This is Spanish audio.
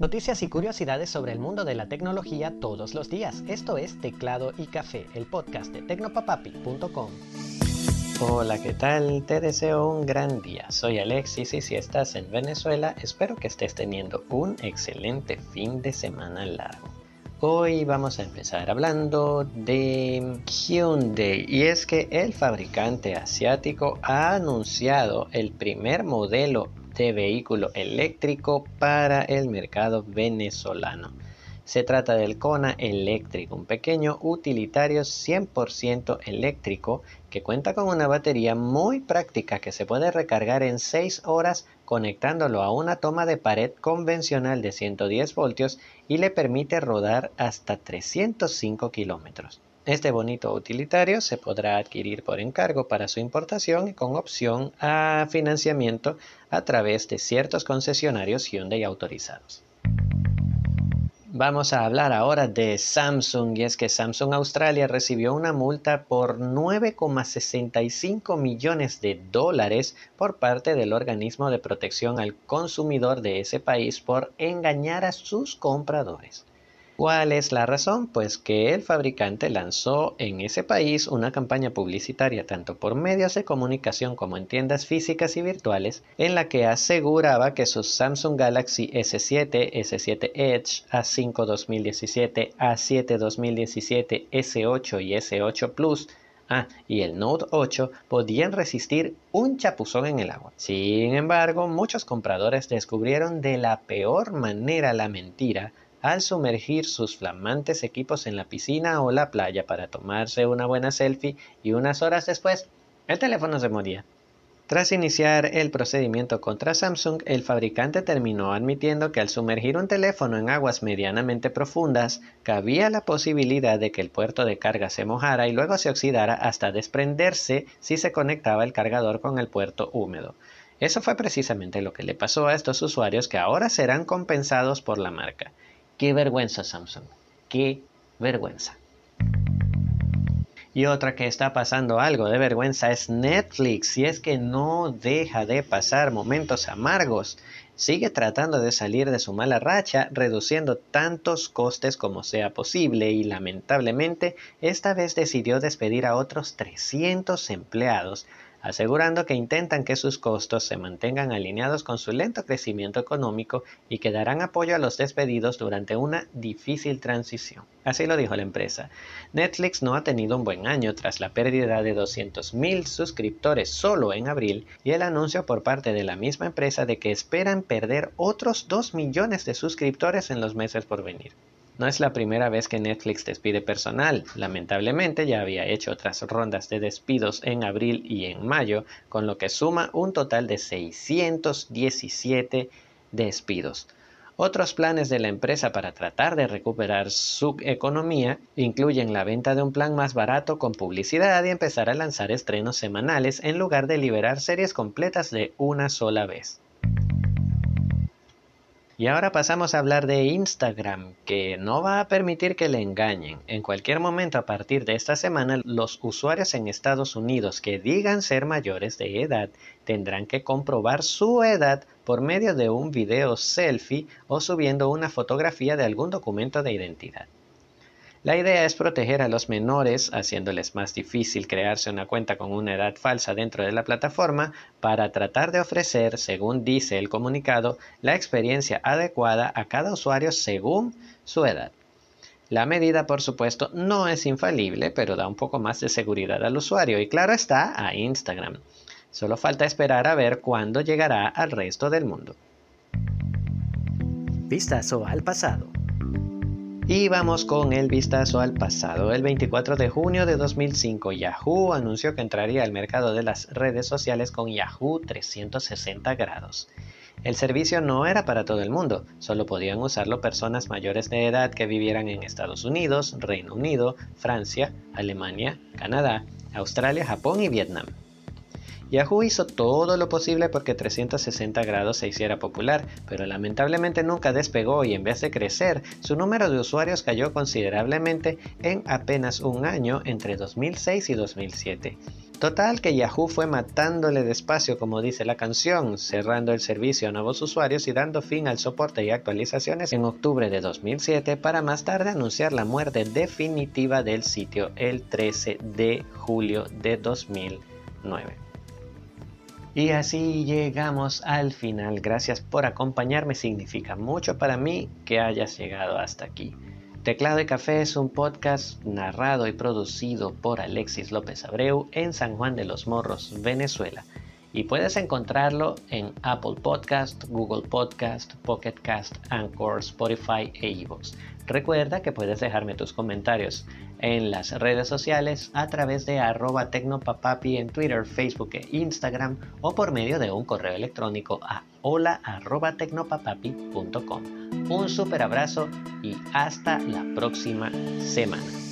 Noticias y curiosidades sobre el mundo de la tecnología todos los días. Esto es Teclado y Café, el podcast de tecnopapapi.com. Hola, ¿qué tal? Te deseo un gran día. Soy Alexis y si estás en Venezuela, espero que estés teniendo un excelente fin de semana largo. Hoy vamos a empezar hablando de Hyundai y es que el fabricante asiático ha anunciado el primer modelo de vehículo eléctrico para el mercado venezolano. Se trata del Kona eléctrico, un pequeño utilitario 100% eléctrico que cuenta con una batería muy práctica que se puede recargar en 6 horas conectándolo a una toma de pared convencional de 110 voltios y le permite rodar hasta 305 kilómetros. Este bonito utilitario se podrá adquirir por encargo para su importación con opción a financiamiento a través de ciertos concesionarios Hyundai autorizados. Vamos a hablar ahora de Samsung y es que Samsung Australia recibió una multa por 9,65 millones de dólares por parte del organismo de protección al consumidor de ese país por engañar a sus compradores. ¿Cuál es la razón? Pues que el fabricante lanzó en ese país una campaña publicitaria tanto por medios de comunicación como en tiendas físicas y virtuales en la que aseguraba que sus Samsung Galaxy S7, S7 Edge, A5 2017, A7 2017, S8 y S8 Plus Ah, y el Note 8 podían resistir un chapuzón en el agua. Sin embargo, muchos compradores descubrieron de la peor manera la mentira al sumergir sus flamantes equipos en la piscina o la playa para tomarse una buena selfie y unas horas después el teléfono se moría. Tras iniciar el procedimiento contra Samsung, el fabricante terminó admitiendo que al sumergir un teléfono en aguas medianamente profundas, cabía la posibilidad de que el puerto de carga se mojara y luego se oxidara hasta desprenderse si se conectaba el cargador con el puerto húmedo. Eso fue precisamente lo que le pasó a estos usuarios que ahora serán compensados por la marca. Qué vergüenza Samsung, qué vergüenza. Y otra que está pasando algo de vergüenza es Netflix, y es que no deja de pasar momentos amargos. Sigue tratando de salir de su mala racha, reduciendo tantos costes como sea posible y lamentablemente esta vez decidió despedir a otros 300 empleados asegurando que intentan que sus costos se mantengan alineados con su lento crecimiento económico y que darán apoyo a los despedidos durante una difícil transición. Así lo dijo la empresa. Netflix no ha tenido un buen año tras la pérdida de 200.000 suscriptores solo en abril y el anuncio por parte de la misma empresa de que esperan perder otros 2 millones de suscriptores en los meses por venir. No es la primera vez que Netflix despide personal. Lamentablemente ya había hecho otras rondas de despidos en abril y en mayo, con lo que suma un total de 617 despidos. Otros planes de la empresa para tratar de recuperar su economía incluyen la venta de un plan más barato con publicidad y empezar a lanzar estrenos semanales en lugar de liberar series completas de una sola vez. Y ahora pasamos a hablar de Instagram, que no va a permitir que le engañen. En cualquier momento a partir de esta semana, los usuarios en Estados Unidos que digan ser mayores de edad tendrán que comprobar su edad por medio de un video selfie o subiendo una fotografía de algún documento de identidad. La idea es proteger a los menores, haciéndoles más difícil crearse una cuenta con una edad falsa dentro de la plataforma, para tratar de ofrecer, según dice el comunicado, la experiencia adecuada a cada usuario según su edad. La medida, por supuesto, no es infalible, pero da un poco más de seguridad al usuario y claro está a Instagram. Solo falta esperar a ver cuándo llegará al resto del mundo. Vistazo al pasado. Y vamos con el vistazo al pasado. El 24 de junio de 2005, Yahoo anunció que entraría al mercado de las redes sociales con Yahoo 360 grados. El servicio no era para todo el mundo, solo podían usarlo personas mayores de edad que vivieran en Estados Unidos, Reino Unido, Francia, Alemania, Canadá, Australia, Japón y Vietnam. Yahoo hizo todo lo posible porque 360 grados se hiciera popular, pero lamentablemente nunca despegó y en vez de crecer, su número de usuarios cayó considerablemente en apenas un año entre 2006 y 2007. Total que Yahoo fue matándole despacio como dice la canción, cerrando el servicio a nuevos usuarios y dando fin al soporte y actualizaciones en octubre de 2007 para más tarde anunciar la muerte definitiva del sitio el 13 de julio de 2009. Y así llegamos al final. Gracias por acompañarme. Significa mucho para mí que hayas llegado hasta aquí. Teclado y Café es un podcast narrado y producido por Alexis López Abreu en San Juan de los Morros, Venezuela. Y puedes encontrarlo en Apple Podcast, Google Podcast, Pocket Cast, Anchor, Spotify e iVoox. Recuerda que puedes dejarme tus comentarios en las redes sociales a través de arroba tecnopapapi en Twitter, Facebook e Instagram o por medio de un correo electrónico a hola arroba Un super abrazo y hasta la próxima semana.